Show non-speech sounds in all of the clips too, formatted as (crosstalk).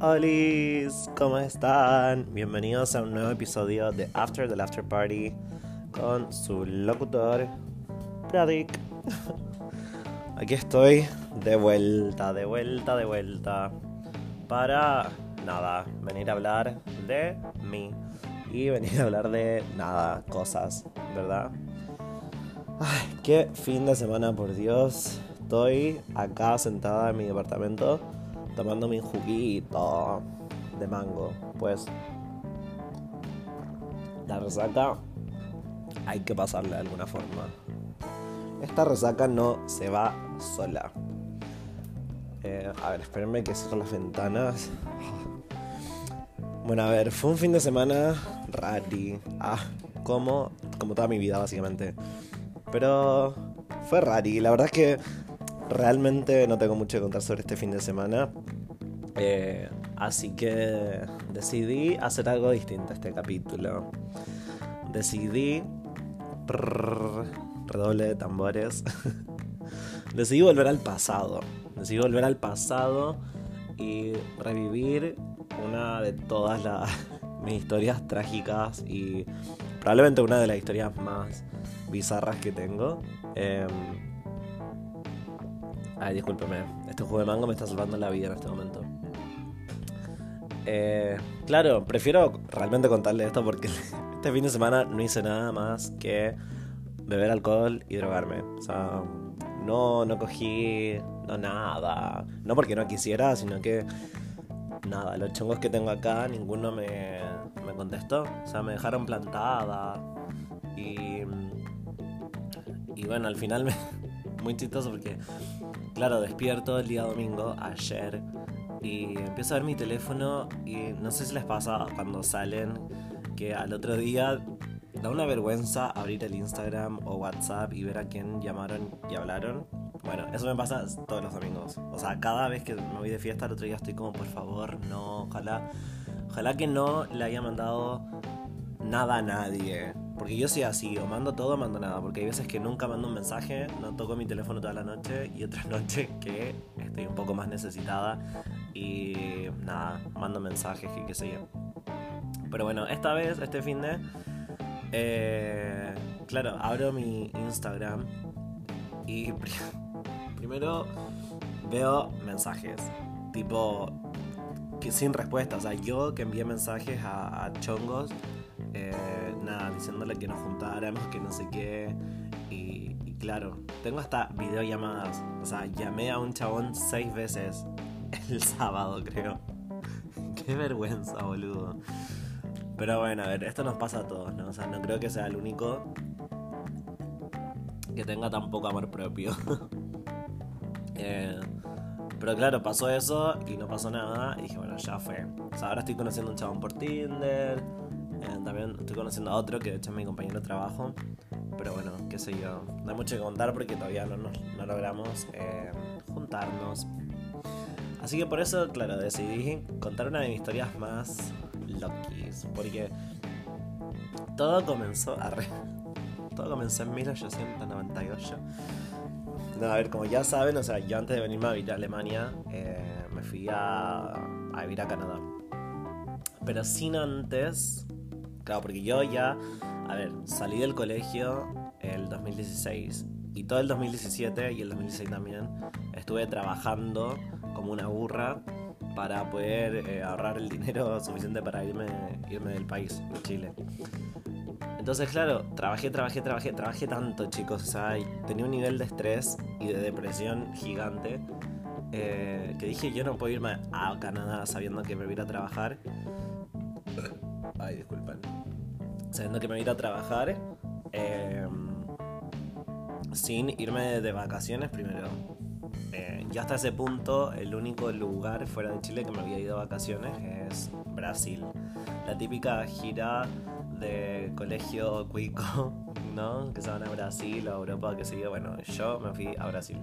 Hola, ¿cómo están? Bienvenidos a un nuevo episodio de After the After Party con su locutor, Pradik. (laughs) Aquí estoy de vuelta, de vuelta, de vuelta para nada, venir a hablar de mí y venir a hablar de nada, cosas, ¿verdad? Ay, qué fin de semana, por Dios. Estoy acá sentada en mi departamento tomando mi juguito de mango. Pues la resaca hay que pasarle de alguna forma. Esta resaca no se va sola. Eh, a ver, espérenme que cierro las ventanas. Bueno, a ver, fue un fin de semana rari. Ah, como, como toda mi vida, básicamente. Pero fue rari. La verdad es que realmente no tengo mucho que contar sobre este fin de semana. Eh, así que decidí hacer algo distinto a este capítulo. Decidí... redoble de tambores. (laughs) decidí volver al pasado. Decidí volver al pasado y revivir una de todas las (laughs) mis historias trágicas y probablemente una de las historias más bizarras que tengo. Eh, Ay, discúlpeme. Este juego de mango me está salvando la vida en este momento. Eh, claro, prefiero realmente contarle esto porque (laughs) este fin de semana no hice nada más que beber alcohol y drogarme. O sea, no, no cogí no nada. No porque no quisiera, sino que nada, los chongos que tengo acá, ninguno me, me contestó. O sea, me dejaron plantada. Y, y bueno, al final me, muy chistoso porque Claro, despierto el día domingo, ayer, y empiezo a ver mi teléfono y no sé si les pasa cuando salen que al otro día da una vergüenza abrir el Instagram o WhatsApp y ver a quién llamaron y hablaron. Bueno, eso me pasa todos los domingos. O sea, cada vez que me voy de fiesta, el otro día estoy como, por favor, no, ojalá, ojalá que no le haya mandado nada a nadie. Porque yo soy así, o mando todo o mando nada. Porque hay veces que nunca mando un mensaje, no toco mi teléfono toda la noche y otras (laughs) noches que estoy un poco más necesitada y nada, mando mensajes y qué sé yo. Pero bueno, esta vez, este fin de... Eh, claro, abro mi Instagram y (laughs) primero veo mensajes. Tipo, sin respuesta. O sea, yo que envié mensajes a chongos eh, nada, diciéndole que nos juntáramos, que no sé qué. Y, claro, tengo hasta videollamadas. O sea, llamé a un chabón seis veces (laughs) el sábado, creo. (laughs) qué vergüenza, boludo. Pero bueno, a ver, esto nos pasa a todos, ¿no? O sea, no creo que sea el único que tenga tan poco amor propio. (laughs) eh, pero claro, pasó eso y no pasó nada. Y dije, bueno, ya fue. O sea, ahora estoy conociendo a un chabón por Tinder. Eh, también estoy conociendo a otro que de hecho es mi compañero de trabajo. Pero bueno, qué sé yo. No hay mucho que contar porque todavía no, no logramos eh, juntarnos. Así que por eso, claro, decidí contar una de mis historias más loquis. Porque todo comenzó a Todo comenzó en 1898. No, a ver, como ya saben, o sea, yo antes de venirme a vivir a Alemania, eh, me fui a, a vivir a Canadá. Pero sin antes Claro, porque yo ya, a ver, salí del colegio el 2016 y todo el 2017 y el 2016 también estuve trabajando como una burra para poder eh, ahorrar el dinero (laughs) suficiente para irme, irme del país, de Chile. Entonces, claro, trabajé, trabajé, trabajé, trabajé tanto, chicos. O sea, tenía un nivel de estrés y de depresión gigante. Eh, que dije, yo no puedo irme a Canadá sabiendo que me voy a trabajar. Ay, disculpen sabiendo que me voy a ir a trabajar em, sin irme de vacaciones primero. Eh, ya hasta ese punto, el único lugar fuera de Chile que me había ido a vacaciones es Brasil. La típica gira de colegio cuico, (laughs) ¿no? Que se van a Brasil o a Europa, que sé yo. Bueno, yo me fui a Brasil.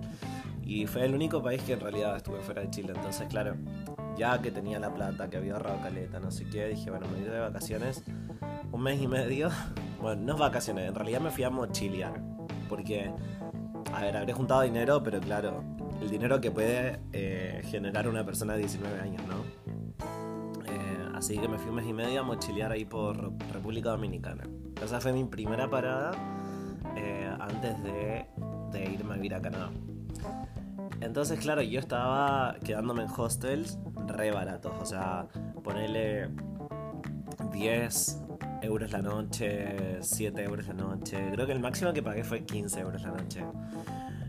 Y fue el único país que en realidad estuve fuera de Chile. Entonces, claro, ya que tenía la plata, que había ahorrado caleta, no sé qué, dije, bueno, me voy de vacaciones un mes y medio. (laughs) Bueno, no es vacaciones, en realidad me fui a mochilear. Porque, a ver, habré juntado dinero, pero claro, el dinero que puede eh, generar una persona de 19 años, ¿no? Así que me fui un mes y medio a mochilear ahí por República Dominicana. Esa fue mi primera parada eh, antes de, de irme a vivir a Canadá. Entonces, claro, yo estaba quedándome en hostels re baratos. O sea, ponerle 10 euros la noche, 7 euros la noche. Creo que el máximo que pagué fue 15 euros la noche.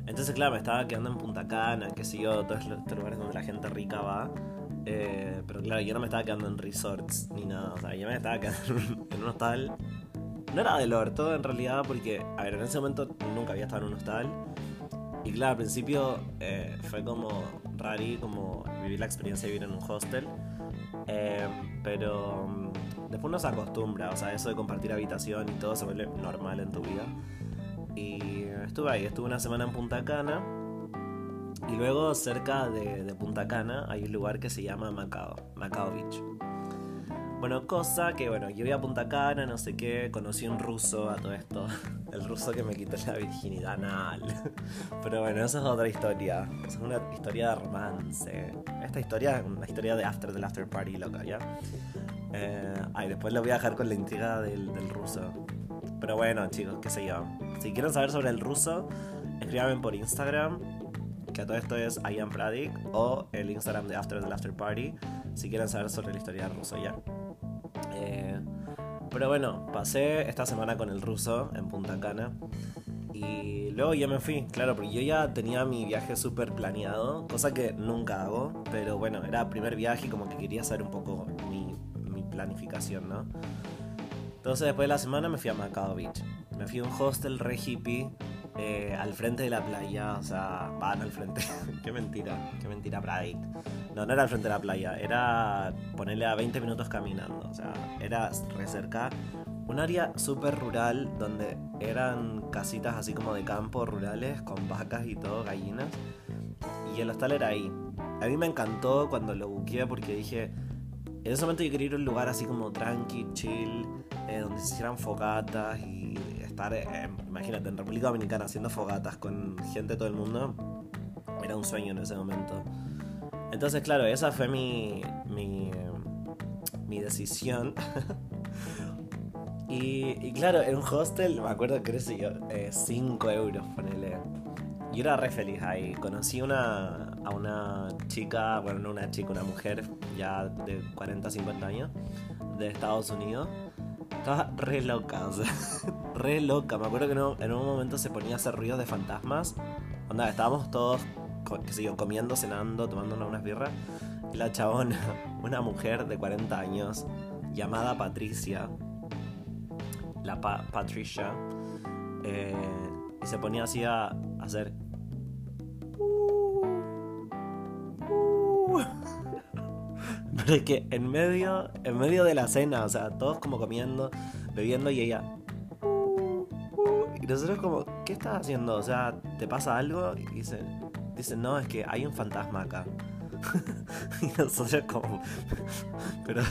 Entonces, claro, me estaba quedando en Punta Cana, que sé todos estos lugares donde la gente rica va. Eh, pero claro, yo no me estaba quedando en resorts ni nada. O sea, yo me estaba quedando en un hostal. No era del orto en realidad, porque, a ver, en ese momento nunca había estado en un hostal. Y claro, al principio eh, fue como rari, como vivir la experiencia de vivir en un hostel. Eh, pero mm, después uno se acostumbra, o sea, eso de compartir habitación y todo se vuelve normal en tu vida. Y estuve ahí, estuve una semana en Punta Cana. Y luego cerca de Punta Cana hay un lugar que se llama Macao, Macao Beach. Bueno, cosa que, bueno, yo iba a Punta Cana, no sé qué, conocí un ruso a todo esto. (laughs) El ruso que me quitó la virginidad anal. (laughs) Pero bueno, esa es otra historia. Esa es una historia de romance. Esta historia es una historia de after del after party, loca, ¿ya? Eh, ay, después lo voy a dejar con la intriga del, ruso. Pero bueno, chicos, qué sé yo. Si quieren saber sobre el ruso, escríbanme por Instagram, que todo esto es I am Pradik, o el Instagram de After del After Party, si quieren saber sobre la historia del ruso ya. Eh, pero bueno, pasé esta semana con el ruso en Punta Cana. Y luego ya me fui, claro, porque yo ya tenía mi viaje súper planeado, cosa que nunca hago, pero bueno, era primer viaje y como que quería saber un poco mi, mi planificación, ¿no? Entonces después de la semana me fui a Macao Beach. Me fui a un hostel re hippie eh, al frente de la playa, o sea, van al frente. (laughs) qué mentira, qué mentira, Pradik. No, no era al frente de la playa, era ponerle a 20 minutos caminando, o sea, era re cerca. Un área súper rural donde eran casitas así como de campo rurales con vacas y todo, gallinas. Y el hostal era ahí. A mí me encantó cuando lo buqueé porque dije, en ese momento yo quería ir a un lugar así como tranqui, chill, eh, donde se hicieran fogatas y estar, eh, imagínate, en República Dominicana haciendo fogatas con gente de todo el mundo. Era un sueño en ese momento. Entonces, claro, esa fue mi, mi, mi decisión. (laughs) y, claro, en un hostel, me acuerdo que era yo, 5 eh, euros, ponele. Yo era re feliz ahí. Conocí una, a una chica, bueno, no una chica, una mujer ya de 40, 50 años, de Estados Unidos. Estaba re loca, o sea, (laughs) re loca. Me acuerdo que en un momento se ponía a hacer ruidos de fantasmas. Onda, estábamos todos, qué sé comiendo, cenando, tomando unas birras. La chabona, (laughs) una mujer de 40 años, llamada Patricia, la Patricia, eh, y se ponía así a hacer (laughs) Pero es que en medio, en medio de la cena, o sea, todos como comiendo, bebiendo y ella. Y nosotros como, ¿qué estás haciendo? O sea, ¿te pasa algo? Y dicen, dicen, no, es que hay un fantasma acá. (laughs) y nosotros como, (laughs) pero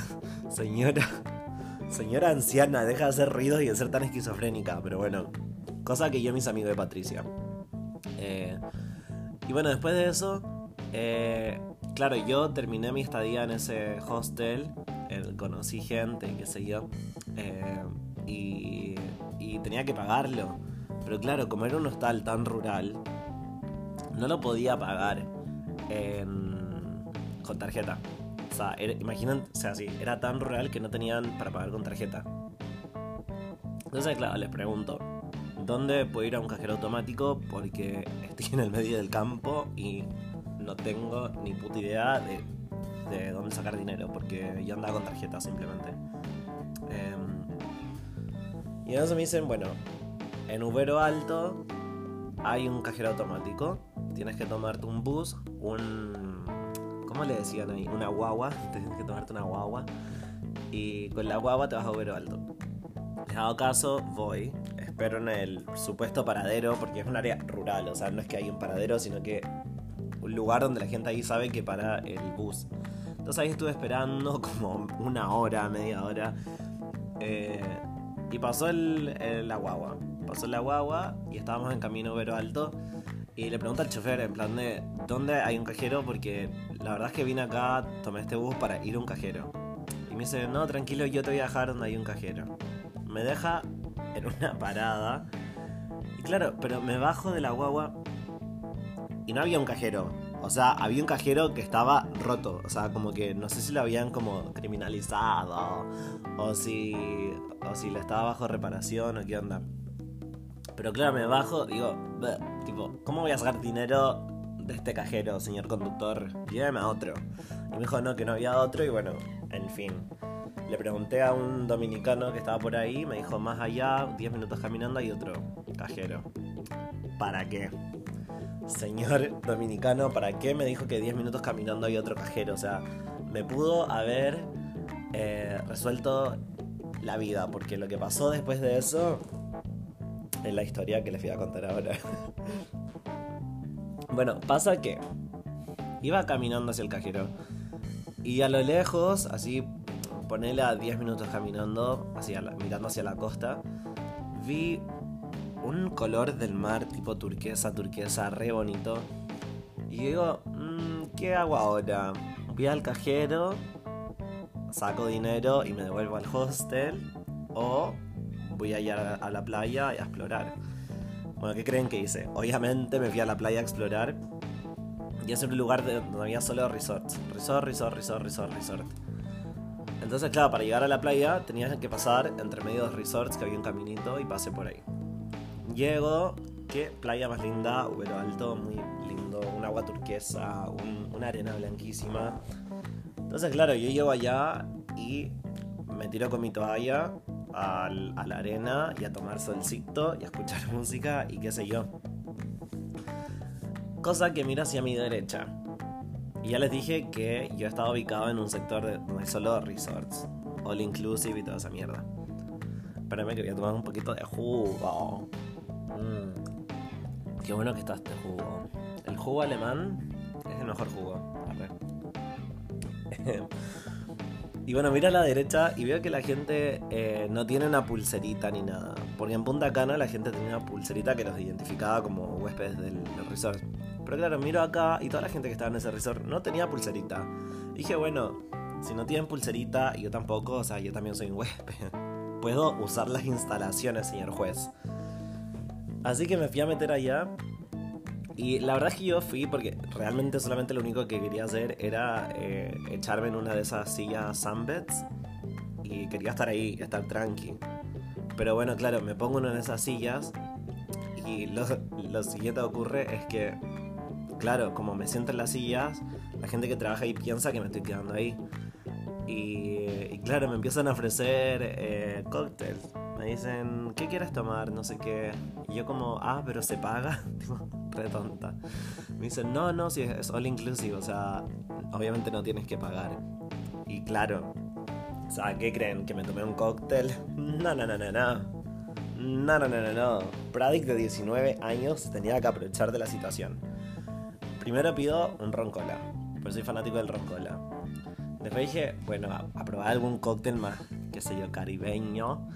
señora, señora anciana, deja de hacer ruidos y de ser tan esquizofrénica. Pero bueno, cosa que yo mis amigos de Patricia. Eh, y bueno, después de eso, eh, claro, yo terminé mi estadía en ese hostel, conocí gente, qué sé yo, eh, y, tenía que pagarlo. Pero claro, como era un hostal tan rural, no lo podía pagar con tarjeta. O sea, imaginen, o sea, sí, era tan rural que no tenían para pagar con tarjeta. Entonces, claro, les pregunto, ¿dónde puedo ir a un cajero automático? Porque estoy en el medio del campo y no tengo ni puta idea de, de dónde sacar dinero, porque yo andaba con tarjeta simplemente. Em, y entonces me dicen, bueno, en Ubero Alto hay un cajero automático, tienes que tomarte un bus, un... ¿Cómo le decían ahí? Una guagua, (laughs) tienes que tomarte una guagua. Y con la guagua te vas a Ubero Alto. En caso, voy, espero en el supuesto paradero, porque es un área rural, o sea, no es que hay un paradero, sino que un lugar donde la gente ahí sabe que para el bus. Entonces ahí estuve esperando (laughs) como una hora, media hora. Eh, y pasó el, la guagua. Pasó la guagua y estábamos en camino Vero Alto. Y le pregunto al chofer en plan de ¿dónde hay un cajero? Porque la verdad es que vine acá, tomé este bus para ir a un cajero. Y me dice, no, tranquilo, yo te voy a dejar donde hay un cajero. Me deja en una parada. Y claro, pero me bajo de la guagua y no había un cajero. O sea, había un cajero que estaba roto. O sea, como que no sé si lo habían como criminalizado. O si. O si le estaba bajo reparación o qué onda. Pero claro, me bajo, digo, tipo, ¿cómo voy a sacar dinero de este cajero, señor conductor? Lléveme a otro. Y me dijo, no, que no había otro. Y bueno, en fin. Le pregunté a un dominicano que estaba por ahí. Me dijo, más allá, 10 minutos caminando, hay otro cajero. ¿Para qué? señor dominicano, ¿para qué me dijo que 10 minutos caminando hay otro cajero? O sea, me pudo haber eh, resuelto la vida, porque lo que pasó después de eso es la historia que les voy a contar ahora. (laughs) bueno, pasa que iba caminando hacia el cajero y a lo lejos, así, ponele a 10 minutos caminando, hacia mirando hacia la costa, vi un color del mar tipo turquesa, turquesa, re bonito. Y digo, mm, ¿qué hago ahora? Voy al cajero, saco dinero y me devuelvo al hostel. O voy a ir a la playa a explorar. Bueno, ¿qué creen que hice? Obviamente me fui a la playa a explorar. Y es un lugar donde había solo resorts. Resort, resort, resort, resort, resort. Entonces, claro, para llegar a la playa tenías que pasar entre medio de resorts que había un caminito y pasé por ahí. Llego, qué playa más linda, Ubero Alto, muy lindo, un agua turquesa, una arena blanquísima. Entonces, claro, yo llego allá y me tiro con mi toalla a la arena y a tomar solcito y a escuchar (laughs) música y qué sé yo. Cosa que miro hacia mi derecha. Y ya les dije que yo estaba ubicado en un sector de, donde hay solo resorts, all inclusive y toda esa mierda. Espérame que voy a tomar un poquito de jugo. Qué bueno que está este jugo. El jugo alemán es el mejor jugo. (laughs) y bueno, mira a la derecha y veo que la gente eh, no tiene una pulserita ni nada. Porque en Punta Cana la gente tenía una pulserita que los identificaba como huéspedes del, resort. Pero claro, miro acá y toda la gente que estaba en ese resort no tenía pulserita. dije, bueno, si no tienen pulserita y yo tampoco, o sea, yo también soy un huésped. (laughs) Puedo usar las instalaciones, señor juez. Así que me fui a meter allá. Y la verdad es que yo fui porque realmente solamente lo único que quería hacer era eh, echarme en una de esas sillas sunbeds. Y quería estar ahí, estar tranqui. Pero bueno, claro, me pongo en una de esas sillas. Y lo, lo siguiente que ocurre es que, claro, como me siento en las sillas, la gente que trabaja ahí piensa que me estoy quedando ahí. Y, claro, me empiezan a ofrecer eh, cócteles. Me dicen, ¿qué quieres tomar? No sé qué. Y yo como, ah, pero se paga. (laughs) Me dicen, no, no, si es all inclusive. O sea, obviamente no tienes que pagar. Y claro, o ¿qué creen? ¿Que me tomé un cóctel? No, no, no, no, no. No, no, no, no, no. Pradic de 19 años tenía que aprovechar de la situación. Primero pido un roncola, pues soy fanático del roncola. Después dije, bueno, a, probar algún cóctel más, qué sé yo, caribeño.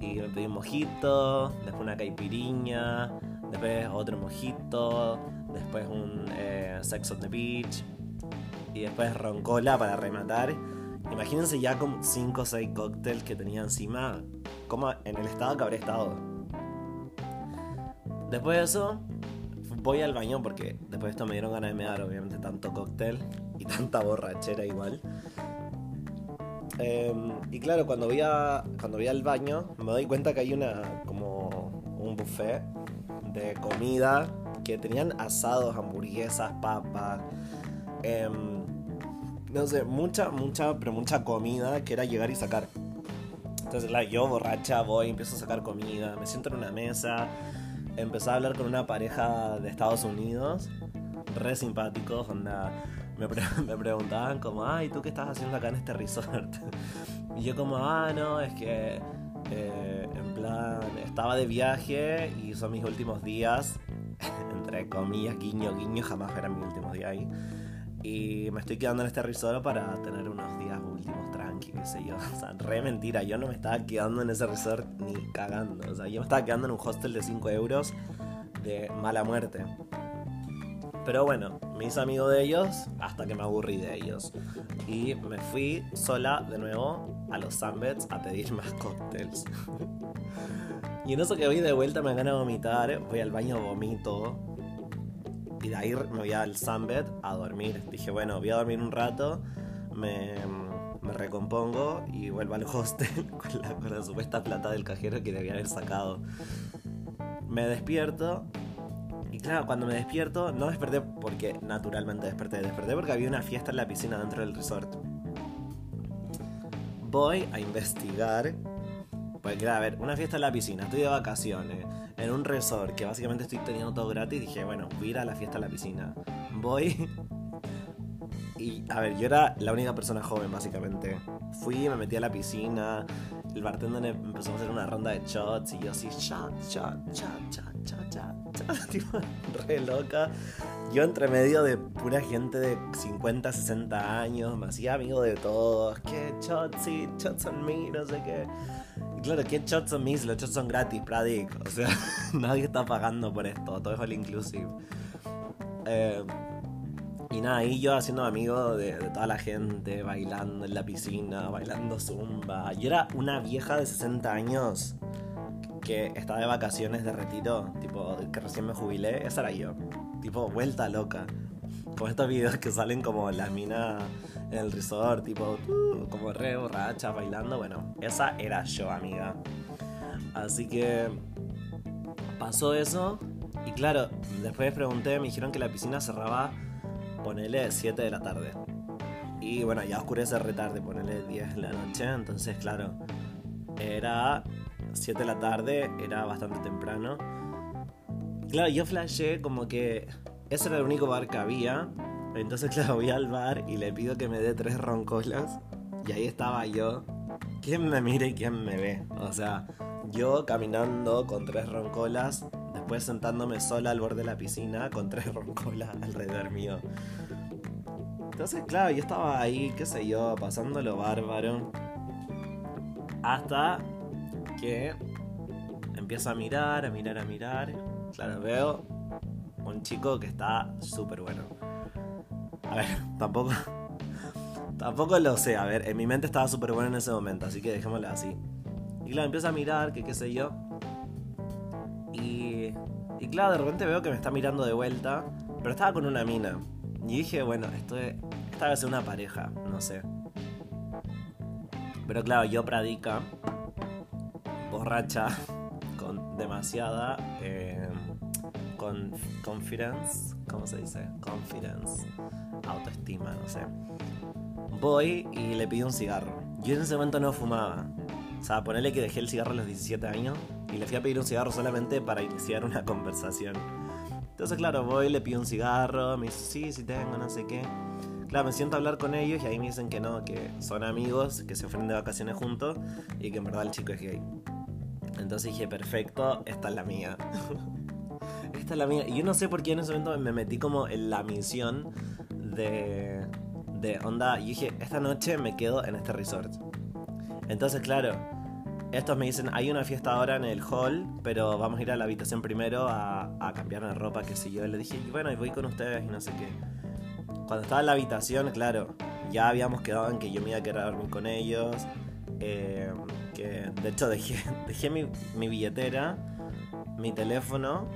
Y me pedí un mojito, después una caipiriña, después otro mojito, después un eh, Sex on the Beach y después roncola para rematar. Imagínense ya con 5 o 6 cócteles que tenía encima, como en el estado que habré estado. Después de eso, voy al baño porque después de esto me dieron ganas de dar obviamente, tanto cóctel y tanta borrachera igual. Em, y claro, cuando voy, a, cuando voy al baño, me doy cuenta que hay una como un buffet de comida que tenían asados, hamburguesas, papas, em, no sé, mucha, mucha, pero mucha comida que era llegar y sacar. Entonces, la, yo borracha voy, empiezo a sacar comida, me siento en una mesa, empecé a hablar con una pareja de Estados Unidos, re simpáticos, onda, me, (laughs) me preguntaban como, ay, ¿tú qué estás haciendo acá en este resort? (laughs) y yo como, ah, no, es que, eh, estaba de viaje y son mis últimos días, (laughs) entre comillas, guiño, guiño, jamás era mi último día ahí. Y me estoy quedando en este resort para tener unos días últimos tranqui, qué sé yo. (laughs) O sea, re mentira. Yo no me estaba quedando en ese resort ni cagando. O sea, yo me estaba quedando en un hostel de 5 euros de mala muerte. Pero bueno, me hice amigo de ellos hasta que me aburrí de ellos. Y me fui sola de nuevo a los Sunbeds a pedir (laughs) más cócteles. y en eso que voy de vuelta me gana vomitar, voy al baño, vomito. Y de ahí me voy al Sunbed a dormir. Dije, bueno, voy a dormir un rato, me, me recompongo y vuelvo al hostel (laughs) con la, con la supuesta plata del cajero que debía haber sacado. Me despierto claro, cuando me despierto, no desperté porque naturalmente desperté, desperté porque había una fiesta en la piscina dentro del resort. Voy a investigar. Porque, claro, a ver, una fiesta en la piscina, estoy de vacaciones, en un resort que básicamente estoy teniendo todo gratis. Dije, bueno, voy a ir a la fiesta en la piscina. Voy. (laughs) Y, a ver, yo era la única persona joven, básicamente. Fui, me metí a la piscina. El bartender empezó a hacer una ronda de shots y yo así, shot, shot, shot, shot, shot, shot, (laughs) tipo, re loca. Yo entre medio de pura gente de 50, 60 años, me hacía amigo de todos. ¿Qué shots? Sí, shots on me, no sé qué. Y claro, ¿qué shots on me? Los shots son gratis, Pradik. O sea, (laughs) nadie está pagando por esto, todo es all inclusive. Eh, y nada, ahí yo haciendo amigo de, de, toda la gente, bailando en la piscina, bailando zumba. Yo era una vieja de 60 años que estaba de vacaciones de retiro, tipo, que recién me jubilé. Esa era yo. Tipo, vuelta loca. Como estos videos que salen como la mina en el resort, tipo, uh, como re borracha, bailando. Bueno, esa era yo, amiga. Así que pasó eso. Y claro, después pregunté, me dijeron que la piscina cerraba ponele 7 de la tarde. Y bueno, ya oscurece retarde, ponele 10 de la noche. Entonces, claro, era 7 de la tarde, era bastante temprano. Claro, yo flashé como que ese era el único bar que había. Entonces, (laughs) claro, voy al bar y le pido que me dé tres roncolas. Y ahí estaba yo. ¿Quién me mira y quién me ve? O sea, yo caminando con tres roncolas después sentándome sola al borde de la piscina con tres (laughs) roncolas alrededor mío. Entonces, claro, yo estaba ahí, qué sé yo, pasándolo bárbaro. Hasta que empiezo a mirar, a mirar, a mirar. Claro, veo un chico que está súper bueno. A ver, (laughs) tampoco. Tampoco lo sé, a ver, en mi mente estaba súper bueno en ese momento, así que dejémoslo así. Y claro, empiezo a mirar, que qué sé yo. Y, y claro, de repente veo que me está mirando de vuelta, pero estaba con una mina. Y dije, bueno, esto es, esta debe ser una pareja, no sé. Pero claro, yo pradica, borracha, con demasiada eh, con confidence, ¿cómo se dice? Confidence, autoestima, no sé. Voy y le pido un cigarro. Yo en ese momento no fumaba. O sea, ponerle que dejé el cigarro a los 17 años y le fui a pedir un cigarro solamente para iniciar una conversación. Entonces, claro, voy, le pido un cigarro, me dice, sí, sí tengo, no sé qué. Claro, me siento a hablar con ellos y ahí me dicen que no, que son amigos, que se ofrecen de vacaciones juntos y que en verdad el chico es gay. Entonces dije, perfecto, esta es la mía. (laughs) esta es la mía. Y yo no sé por qué en ese momento me metí como en la misión de, de onda. Y dije, esta noche me quedo en este resort. Entonces, claro, estos me dicen, hay una fiesta ahora en el hall, pero vamos a ir a la habitación primero a, a cambiar la ropa, que sé yo. Le dije, bueno, y voy con ustedes y no sé qué. Cuando estaba en la habitación, claro, ya habíamos quedado en que yo me iba a quedar dormir con ellos. Eh, de hecho dejé, (laughs) dejé mi, mi billetera, mi teléfono,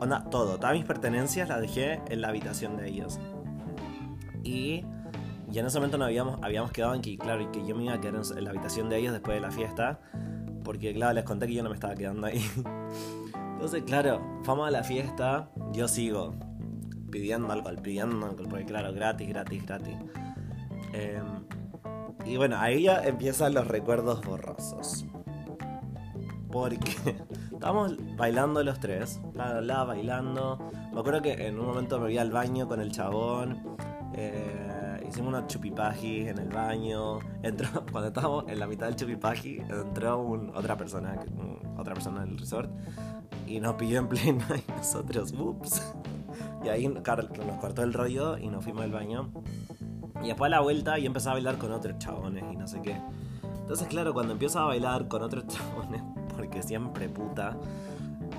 onda, todo, todas mis pertenencias las dejé en la habitación de ellos. Y y en ese momento no habíamos, habíamos quedado en que, claro, que yo me iba a quedar en la habitación de ellos después de la fiesta. Porque, claro, les conté que yo no me estaba quedando ahí. (laughs) Entonces, claro, vamos a la fiesta, yo sigo pidiendo alcohol, pidiendo alcohol, porque, claro, gratis, gratis, gratis. Eh, y bueno, ahí ya empiezan los recuerdos borrosos. Porque (laughs) estábamos bailando los tres, la, la, bailando. Me acuerdo que en un momento me vi al baño con el chabón. Eh, hicimos unos chupipajis en el baño. Entró, (laughs) cuando estábamos en la mitad del chupipaji, entró un, otra persona, un, otra persona del resort y nos pilló en plena y nosotros, ups. (laughs) Y ahí nos cortó el rollo y nos fuimos al baño. Y después a la vuelta y empecé a bailar con otros chabones y no sé qué. Entonces, claro, cuando empiezo a bailar con otros (laughs) chabones, porque siempre puta,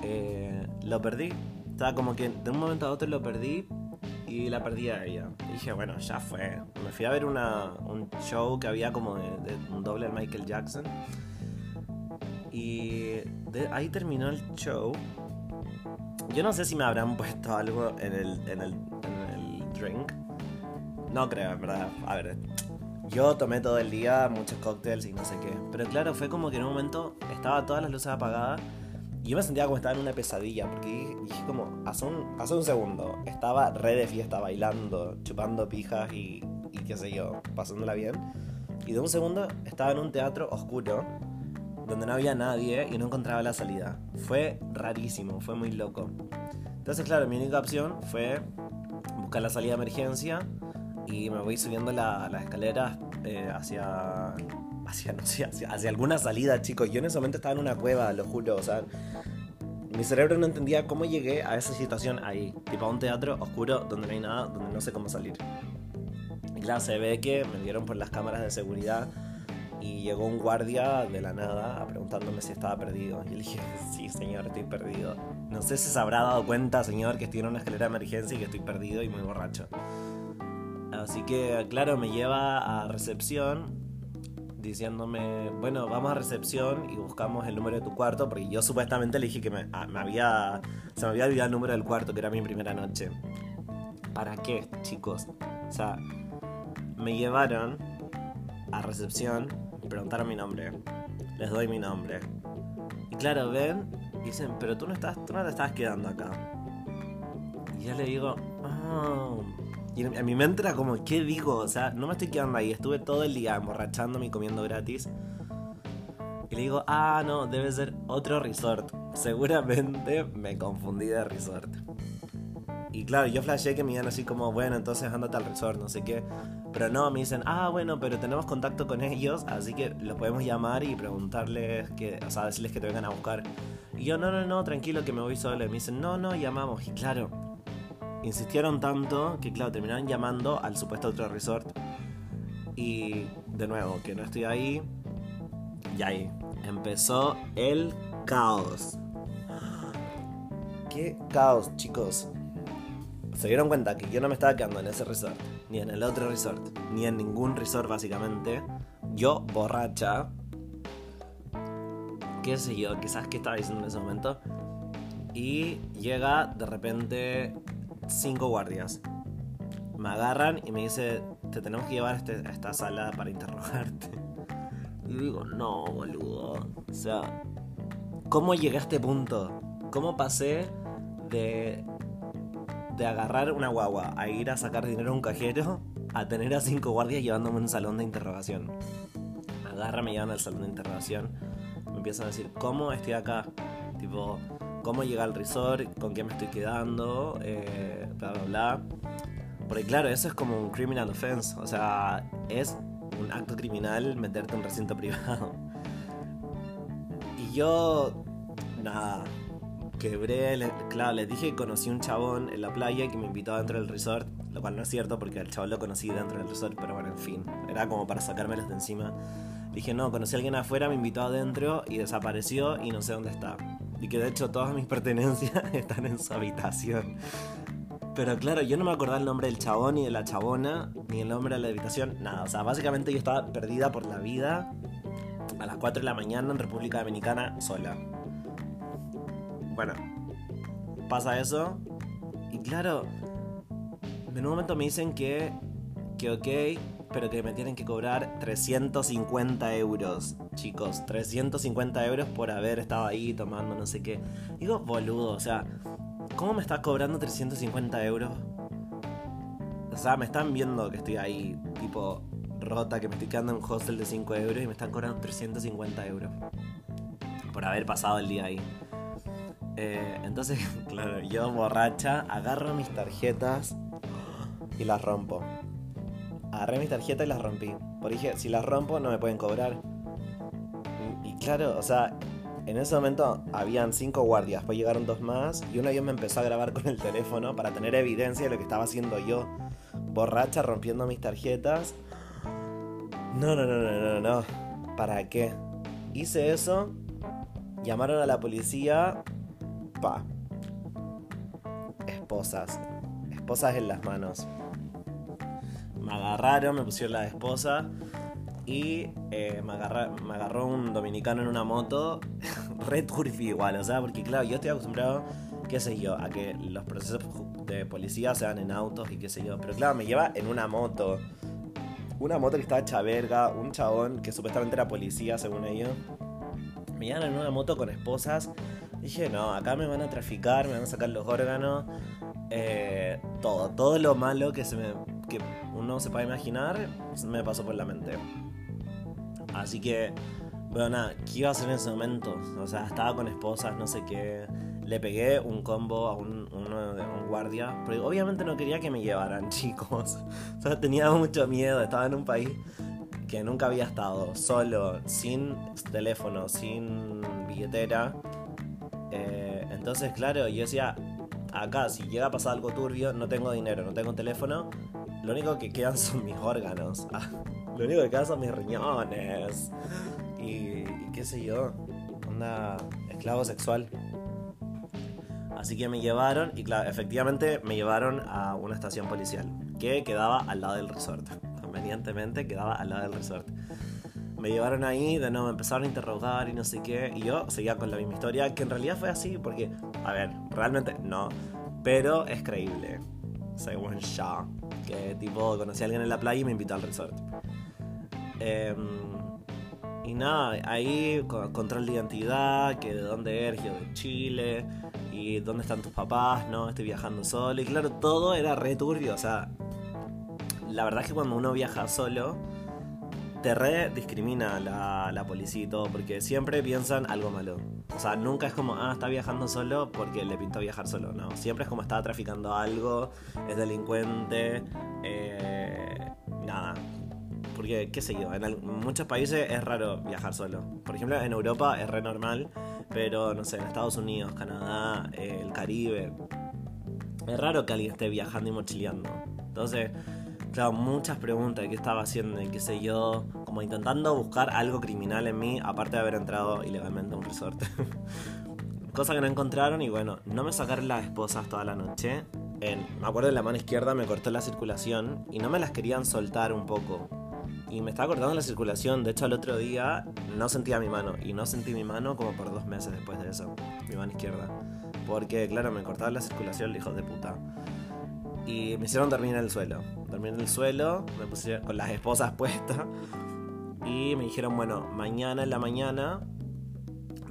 eh, lo perdí. Estaba como que de un momento a otro lo perdí y la perdí a ella. Dije, bueno, ya fue. Me fui a ver una, un show que había como de, un doble de Michael Jackson. Y ahí terminó el show. Yo no sé si me habrán (laughs) puesto algo en el, en el, en el drink. No creo, en verdad. A ver, yo tomé todo el día muchos cócteles y no sé qué. Pero claro, fue como que en un momento estaba todas las luces apagadas y yo me sentía como estaba en una pesadilla, porque dije, como, hace un, hace un segundo, estaba re de fiesta, bailando, chupando pijas y, y qué sé yo, pasándola bien. Y de un segundo estaba en un teatro oscuro, donde no había nadie y no encontraba la salida. Fue rarísimo, fue muy loco. Entonces, claro, mi única opción fue buscar la salida de emergencia y me voy subiendo la, las escaleras eh, hacia hacia, no sé, hacia, alguna salida, chicos. Yo en ese momento estaba en una cueva, lo juro. O sea, mi cerebro no entendía cómo llegué a esa situación ahí. Tipo a un teatro oscuro donde no hay nada, donde no sé cómo salir. Y claro, se ve que me vieron por las cámaras de seguridad y llegó un guardia de la nada preguntándome si estaba perdido. Y le dije, (laughs) sí, señor, estoy perdido. No sé si se habrá dado cuenta, señor, que estoy en una escalera de emergencia y que estoy perdido y muy borracho. Así que, claro, me lleva a recepción diciéndome, bueno, vamos a recepción y buscamos el número de tu cuarto, porque yo supuestamente le dije que me, ah, había, se me había olvidado el número del cuarto, que era mi primera noche. ¿Para qué, chicos? O sea, me llevaron a recepción y preguntaron mi nombre. Les doy mi nombre. Y claro, ven, dicen, pero tú no, estás, tú no te estás quedando acá. Y yo le digo, oh, y en mi mente era como, ¿qué digo? O sea, no me estoy quedando ahí. Estuve todo el día emborrachándome y comiendo gratis. Y le digo, ah, no, debe ser otro resort. Seguramente me confundí de resort. Y claro, yo flashé que me iban así como, bueno, entonces andate al resort, no sé qué. Pero no, me dicen, ah, bueno, pero tenemos contacto con ellos, así que los podemos llamar y preguntarles, que, o sea, decirles que te vengan a buscar. Y yo, no, no, no, tranquilo, que me voy solo. Y me dicen, no, no, llamamos. Y claro, insistieron tanto que, claro, terminaron llamando al supuesto otro resort. Y de nuevo, que no estoy ahí. Y ahí empezó el caos. ¿Qué caos, chicos? Se dieron cuenta que yo no me estaba quedando en ese resort, ni en el otro resort, ni en ningún resort básicamente. Yo borracha. Qué sé yo, quizás qué estaba diciendo en ese momento. Y llega de repente cinco guardias. Me agarran y me dice, te tenemos que llevar a, este, esta sala para interrogarte. (laughs) Y digo, no, boludo. O sea, ¿cómo llegué a este punto? ¿Cómo pasé de, de agarrar una guagua a ir a sacar dinero a un cajero a tener a cinco guardias llevándome a un salón de interrogación? Me agarran, me llevan al salón de interrogación. Me empiezan a decir, ¿cómo estoy acá? Tipo, cómo llegar al resort, con quién me estoy quedando, eh, bla, bla, bla. Porque claro, eso es como un criminal offense, o sea, es un acto criminal meterte en un recinto (laughs) privado. Y yo, nada, quebré, claro, les dije que conocí un chabón en la playa que me invitó dentro del resort, lo cual no es cierto porque el chabón lo conocí dentro del resort, pero bueno, en fin, era como para sacármelos de encima. Dije, no, conocí a alguien afuera, me invitó adentro y desapareció y no sé dónde está. Y que de hecho todas mis (laughs) pertenencias están en su habitación. Pero claro, yo no me acordaba el nombre del chabón ni de la chabona, ni el nombre de la habitación, nada. O sea, básicamente yo estaba perdida por la vida a las 4 de la mañana en República Dominicana sola. Bueno, pasa eso. Y claro, en un momento me dicen que, que ok, pero que me tienen que cobrar 350 euros, chicos. 350 euros por haber estado ahí tomando no sé qué. Digo, boludo, o sea, ¿cómo me estás cobrando 350 euros? O sea, me están viendo que estoy ahí, tipo, rota, que me estoy quedando en un hostel de 5 euros y me están cobrando 350 euros. Por haber pasado el día ahí. Eh, entonces, (laughs) claro, yo borracha, agarro mis tarjetas y las rompo agarré mis tarjetas y las rompí. Porque dije, si las rompo no me pueden cobrar. Y, claro, o sea, en ese momento habían cinco guardias, después llegaron dos más y uno de ellos me empezó a grabar con el teléfono para tener evidencia de lo que estaba haciendo yo. Borracha rompiendo mis tarjetas. No, no, no, no, no, no. ¿Para qué? Hice eso, llamaron a la policía. Pa. Esposas esposas en las manos. Me agarraron, me pusieron la esposa y eh, me, me agarró un dominicano en una moto, (laughs) re turbio igual, o sea, porque claro, yo estoy acostumbrado, qué sé yo, a que los procesos de policía sean en autos y qué sé yo, pero claro, me lleva en una moto. Una moto que estaba hecha verga, un chabón que supuestamente era policía según ellos. Me llevan en una moto con esposas. Dije, no, acá me van a traficar, me van a sacar los órganos. Eh, todo, todo lo malo que, se me, que uno se puede imaginar me pasó por la mente. Así que, bueno, nada, ¿qué iba a hacer en ese momento? O sea, estaba con esposas, no sé qué. Le pegué un combo a un, un guardia, pero obviamente no quería que me llevaran, (laughs) chicos. O sea, tenía mucho miedo, estaba en un país que nunca había estado, solo, sin teléfono, sin billetera. Eh, entonces, claro, yo decía, acá si llega a pasar algo turbio, no tengo dinero, no tengo teléfono, lo único que quedan son mis órganos. lo único que quedan son mis riñones. Y, qué sé yo, onda esclavo sexual. Así que me llevaron, y claro, efectivamente me llevaron a una estación policial que quedaba al lado del resort. Convenientemente quedaba al lado del resort. Me llevaron ahí, de nuevo me empezaron a interrogar y no sé qué, y yo seguía con la misma historia, que en realidad fue así, porque, a ver, realmente no, pero es creíble, según ya, que tipo conocí a alguien en la playa y me invitó al resort. Em, y nada, ahí control de identidad, que de dónde eres, yo de Chile, y dónde están tus papás, no, estoy viajando solo, y claro, todo era re turbio, o sea, la verdad es que cuando uno viaja solo, te re discrimina la, la policía y todo, porque siempre piensan algo malo. O sea, nunca es como, ah, está viajando solo porque le pintó viajar solo, no. Siempre es como está traficando algo, es delincuente, eh, nada. Porque, qué sé yo, en, muchos países es raro viajar solo. Por ejemplo, en Europa es re normal, pero no sé, en Estados Unidos, Canadá, eh, el Caribe, es raro que alguien esté viajando y mochileando. Entonces, claro, muchas preguntas de qué estaba haciendo y qué sé yo, como intentando buscar algo criminal en mí, aparte de haber entrado ilegalmente a un resort. (laughs) Cosa que no encontraron y bueno, no me sacaron las esposas toda la noche. En, me acuerdo en la mano izquierda me cortó la circulación y no me las querían soltar un poco. Y me estaba cortando la circulación, de hecho al otro día no sentía mi mano y no sentí mi mano como por dos meses después de eso, mi mano izquierda. Porque claro, me cortaba la circulación, hijos de puta. Y me hicieron dormir en el suelo. Dormí en el suelo, me puse con las esposas (laughs) puestas. Y me dijeron, bueno, mañana en la mañana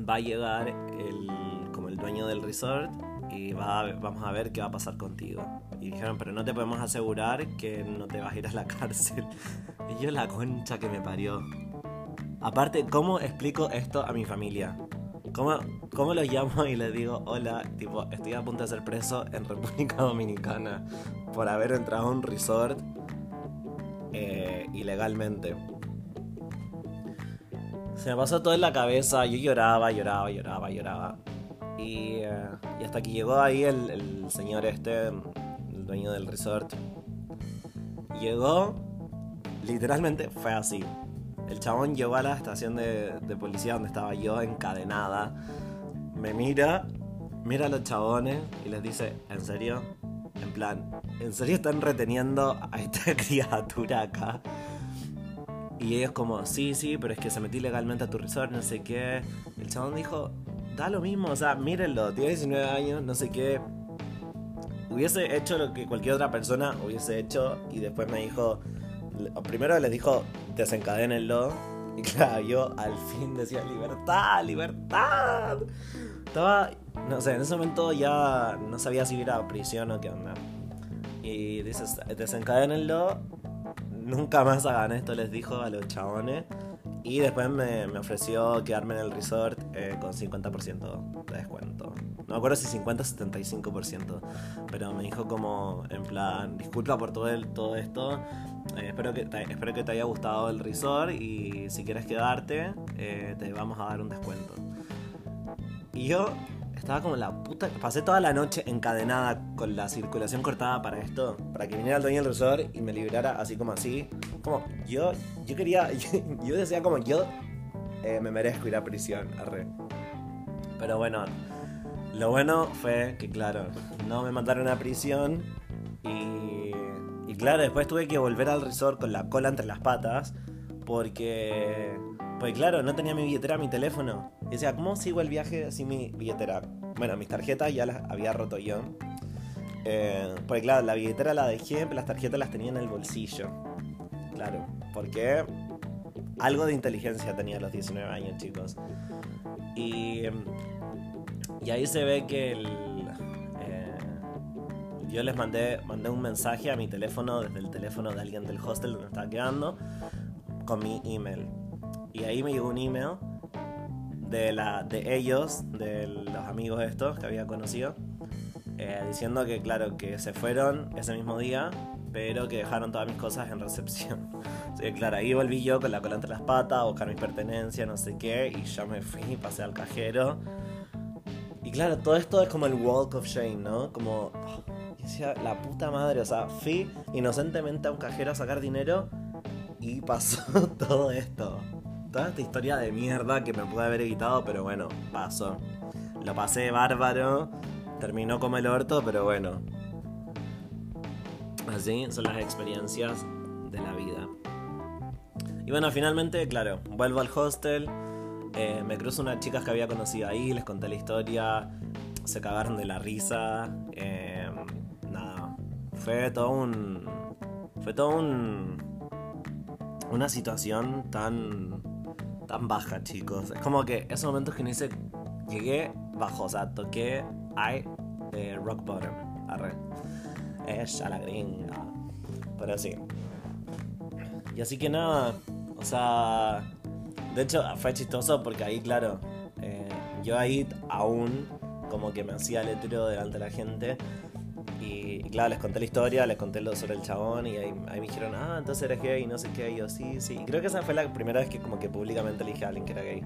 va a llegar el, como el dueño del resort y va vamos a ver qué va a pasar contigo. Y dijeron, pero no te podemos asegurar que no te vas a ir a la (laughs) cárcel. Y yo la concha que me parió. Aparte, ¿cómo explico esto a mi familia? ¿Cómo, ¿Cómo los llamo (laughs) y les digo, hola, tipo, estoy a punto de ser preso en República Dominicana por haber entrado a un resort eh, ilegalmente? Se me pasó todo en la cabeza, yo lloraba, lloraba, lloraba, lloraba. Y, eh, y hasta que llegó ahí el, el señor este, el dueño del resort. Llegó, literalmente fue así el chabón llegó a la estación de, policía donde estaba yo encadenada. Me mira, mira a los chabones y les dice, ¿en serio? En plan, ¿en serio están reteniendo a esta (laughs) criatura acá? Y ellos como, sí, sí, pero es que se metí legalmente a tu resort, no sé qué. El chabón dijo, da lo mismo, o sea, mírenlo, tiene 19 años, no sé qué. Hubiese hecho lo que cualquier otra persona hubiese hecho y después me dijo, primero les dijo, desencadénenlo. Y claro, yo al fin decía, libertad, libertad. Estaba, no sé, en ese momento ya no sabía si ir a prisión o qué onda. Y dices, desencadénenlo, nunca más hagan esto, les dijo a los chabones. Y después me, ofreció quedarme en el resort eh, con 50% de descuento. No me acuerdo si 50 o 75%. Pero me dijo como, en plan, disculpa por todo, el, todo esto. Eh, espero, que te, espero que te haya gustado el resort y si quieres quedarte, eh, te vamos a dar un descuento. Y yo estaba como la puta. Pasé toda la noche encadenada con la circulación cortada para esto. Para que viniera el dueño del resort y me liberara así como así. Como yo, yo quería. (laughs) Yo, decía como yo eh, me merezco ir a prisión. Arre. Pero bueno, lo bueno fue que, claro, no me mandaron a prisión. Y, claro, después tuve que volver al resort con la cola entre las patas. Porque, pues claro, no tenía mi billetera, mi teléfono. Y decía, ¿cómo sigo el viaje sin mi billetera? Bueno, mis tarjetas ya las había roto yo. Eh, porque claro, la billetera la dejé, pero las tarjetas las tenía en el bolsillo. Claro, porque algo de inteligencia tenía a los 19 años, chicos. Y, y ahí se ve que el, yo les mandé, mandé un mensaje a mi teléfono desde el teléfono de alguien del hostel donde estaba quedando con mi email. Y ahí me llegó un email de, la, de ellos, de los amigos estos que había conocido, eh, diciendo que, claro, que se fueron ese mismo día, pero que dejaron todas mis cosas en recepción. (laughs) Así que, claro, ahí volví yo con la cola entre las patas a buscar mis pertenencias, no sé qué, y ya me fui, (laughs) pasé al cajero. Y claro, todo esto es como el walk of shame, ¿no? Como, oh, decía, la puta madre, o sea, fui inocentemente a un cajero a sacar dinero y pasó (laughs) todo esto. Toda esta historia de mierda que me pude haber evitado, pero bueno, pasó. Lo pasé bárbaro, terminó como el orto, pero bueno. Así son las experiencias de la vida. Y bueno, finalmente, claro, vuelvo al hostel. Eh, me cruzo unas chicas que había conocido ahí, les conté la historia. Se cagaron de la risa. Eh, fue todo un. Fue todo un una situación tan tan baja, chicos. Es como que esos momentos que no hice llegué bajo, o sea, toqué I eh, rock bottom. Arre. Ella la gringa. Pero sí. Y así que nada, o sea, de hecho fue chistoso porque ahí, claro, eh, yo ahí aún como que me hacía letrero delante de la gente y, claro, les conté la historia, les conté lo sobre el chabón y ahí, me dijeron, ah, entonces eres gay y no sé qué. Y yo, sí, sí. Y creo que esa fue la primera vez que como que públicamente le dije a alguien que era gay.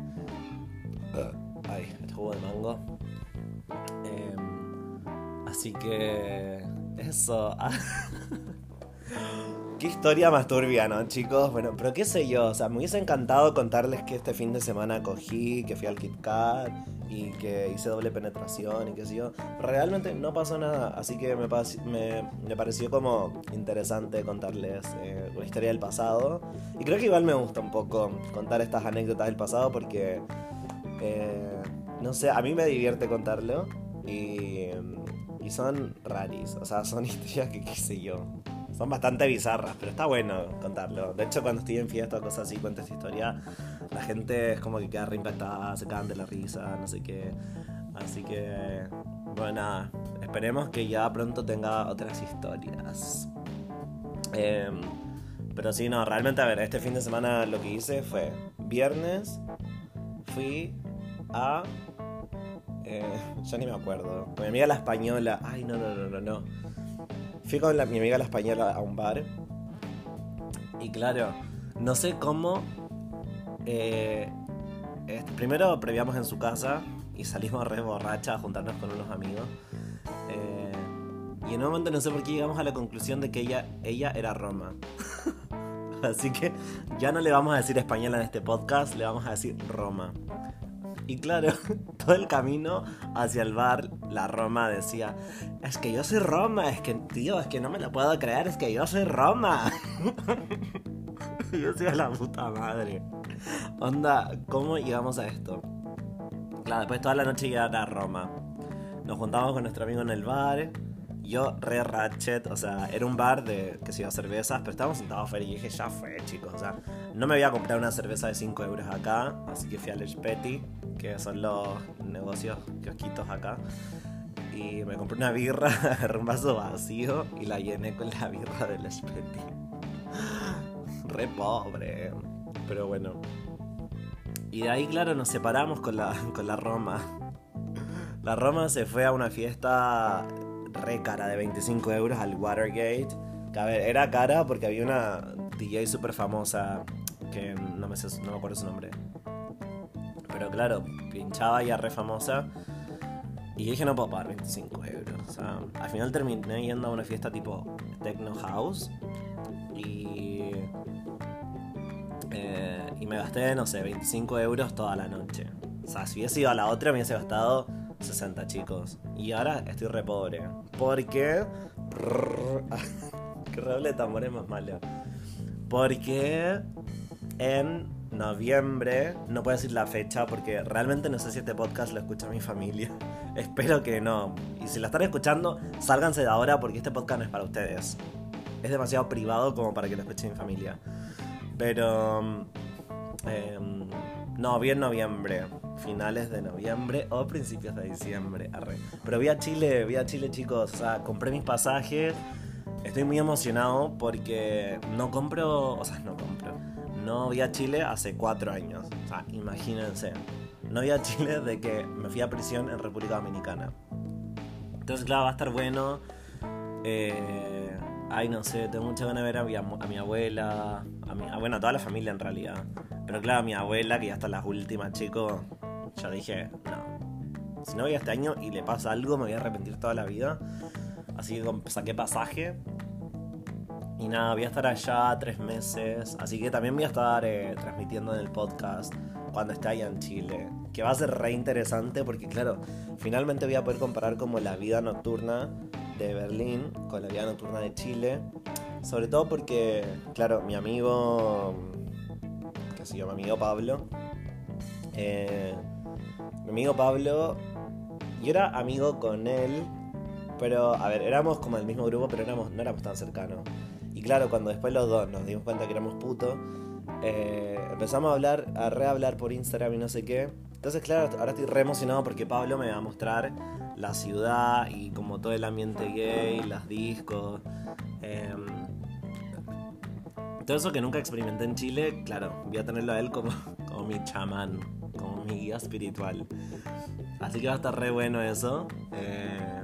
Uh, ay, este jugo de mango. Em, así que... Eso. (laughs) Qué historia más turbia, ¿no, chicos? Bueno, pero qué sé yo, o sea, me hubiese encantado contarles que este fin de semana cogí, que fui al Kit Kat y que hice doble penetración y qué sé yo. Realmente no pasó nada, así que me, me, pareció como interesante contarles eh, una historia del pasado. Y creo que igual me gusta un poco contar estas anécdotas del pasado porque, eh, no sé, a mí me divierte contarlo y, y son raris, o sea, son (laughs) historias que qué sé yo son bastante bizarras, pero está bueno contarlo. De hecho, cuando estoy en fiesta o cosas así, cuento esta historia, la gente es como que queda reimpactada, se cagan de la risa, no sé qué. Así que, bueno, nada, esperemos que ya pronto tenga otras historias. Em, pero sí, no, realmente, a ver, este fin de semana lo que hice fue viernes, fui a... Eh, (laughs) ya ni me acuerdo. Mi amiga la española. Ay, no, no, no, no, no. Fui con mi amiga la española a un bar. Y claro, no sé cómo. Eh, primero previamos en su casa y salimos re borracha a juntarnos con unos amigos. Eh, y en un momento no sé por qué llegamos a la conclusión de que ella, ella era Roma. (laughs) Así que ya no le vamos a decir española en este podcast, le vamos a decir Roma. Y claro, (laughs) todo el camino hacia el bar, la Roma decía, es que yo soy Roma, es que, tío, es que no me lo puedo creer, es que yo soy Roma. (laughs) (laughs) yo soy la puta madre. Onda, ¿cómo llegamos a esto? Claro, después toda la noche ya a Roma. Nos juntamos con nuestro amigo en el bar yo re ratchet, o sea, era un bar de que se iba cervezas, pero estábamos sentados afuera y dije, ya fue, chicos, o sea, no me voy a comprar una cerveza de 5 euros acá, así que fui al Petty, que son los negocios kiosquitos acá, y me compré una birra, (laughs) un vaso vacío y la llené con la birra del Petty. Re pobre, pero bueno. Y de ahí, claro, nos separamos con la, (laughs) con la Roma. La Roma se fue a una fiesta re cara de 25 euros al Watergate. A ver, era cara porque había una DJ súper famosa que no me, no me acuerdo su nombre. Pero claro, pinchaba ya re famosa. Y dije, no puedo pagar 25 euros. Al final terminé yendo a una fiesta tipo Techno House. Y. Eh, y me gasté, no sé, 25 euros toda la noche. O sea, si hubiese ido a la otra, me hubiese gastado 60 chicos. Y ahora estoy re pobre. Porque (laughs) Qué redoble de tambores más malo. Porque en noviembre, no puedo decir la fecha porque realmente no sé si este podcast lo escucha mi familia. (laughs) Espero que no. Y si la están escuchando, sálganse de ahora porque este podcast no es para ustedes. Es demasiado privado como para que lo escuche mi familia. Pero... Em, no, bien noviembre. Finales de noviembre o principios de diciembre. Pero vi a Chile, vi a Chile chicos. O sea, compré mis pasajes. Estoy muy emocionado porque no compro... O sea, no compro. No vi a Chile hace cuatro años. O sea, imagínense. No vi a Chile de que me fui a prisión en República Dominicana. Entonces, claro, va a estar bueno. Eh, ay, no sé, tengo mucha ganas de ver a mi, a mi abuela, a mi, bueno, a toda la familia en realidad. Pero claro, mi abuela, que ya está en las últimas, chicos, ya dije, no. Si no voy a este año y le pasa algo, me voy a arrepentir toda la vida. Así que saqué pasaje. Y nada, voy a estar allá tres meses. Así que también voy a estar eh, transmitiendo en el podcast cuando esté allá en Chile. Que va a ser re interesante porque, claro, finalmente voy a poder comparar como la vida nocturna de Berlín con la vida nocturna de Chile. Sobre todo porque, claro, mi amigo que se llama amigo Pablo. Eh, mi amigo Pablo, yo era amigo con él, pero a ver, éramos como del mismo grupo, pero éramos, no éramos tan cercanos. Y claro, cuando después los dos nos dimos cuenta que éramos putos, eh, empezamos a hablar, a rehablar por Instagram y no sé qué. Entonces, claro, ahora estoy re emocionado porque Pablo me va a mostrar la ciudad y como todo el ambiente gay, las discos. Eh, todo eso que nunca experimenté en Chile, claro, voy a tenerlo a él como, mi chamán, como mi guía espiritual. Así que va a estar re bueno eso. Eh,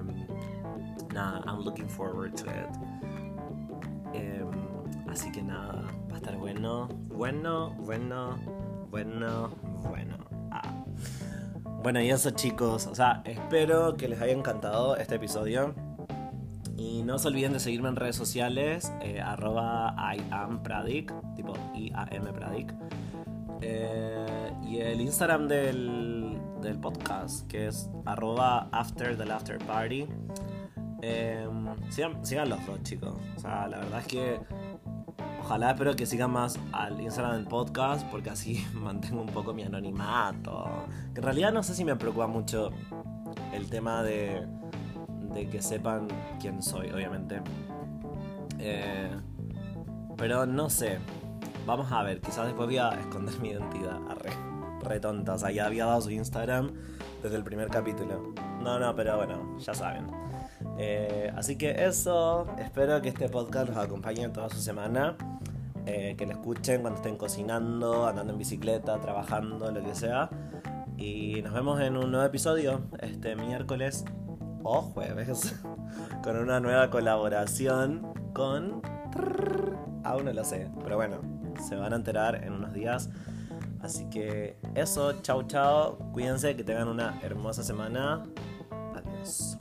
nada, I'm looking forward to it. Eh, así que nada, va a estar bueno, bueno, bueno, bueno, bueno. Bueno, y eso chicos, o sea, espero que les haya encantado este episodio. Y no se olviden de seguirme en redes sociales, eh, arroba iampradic, tipo I-A-M Pradic. Eh, y el Instagram del, del, podcast, que es arroba after sigan, sigan, los dos, chicos. O sea, la verdad es que ojalá espero que sigan más al Instagram del podcast, porque así (laughs) mantengo un poco mi anonimato. En realidad no sé si me preocupa mucho el tema de de que sepan quién soy, obviamente. Eh, pero no sé. Vamos a ver, quizás después voy a esconder (laughs) mi identidad. Arre, re tonta. Ya había dado su Instagram desde el primer capítulo. No, no, pero bueno, ya saben. Eh, así que eso. Espero que este podcast los acompañe toda su semana. Eh, que lo escuchen cuando estén cocinando, andando en bicicleta, trabajando, lo que sea. Y nos vemos en un nuevo episodio este miércoles o jueves (laughs) con una nueva colaboración con... Aún no lo sé, pero bueno, se van a enterar en unos días. Así que eso, chao chao, cuídense, que tengan una hermosa semana. Adiós.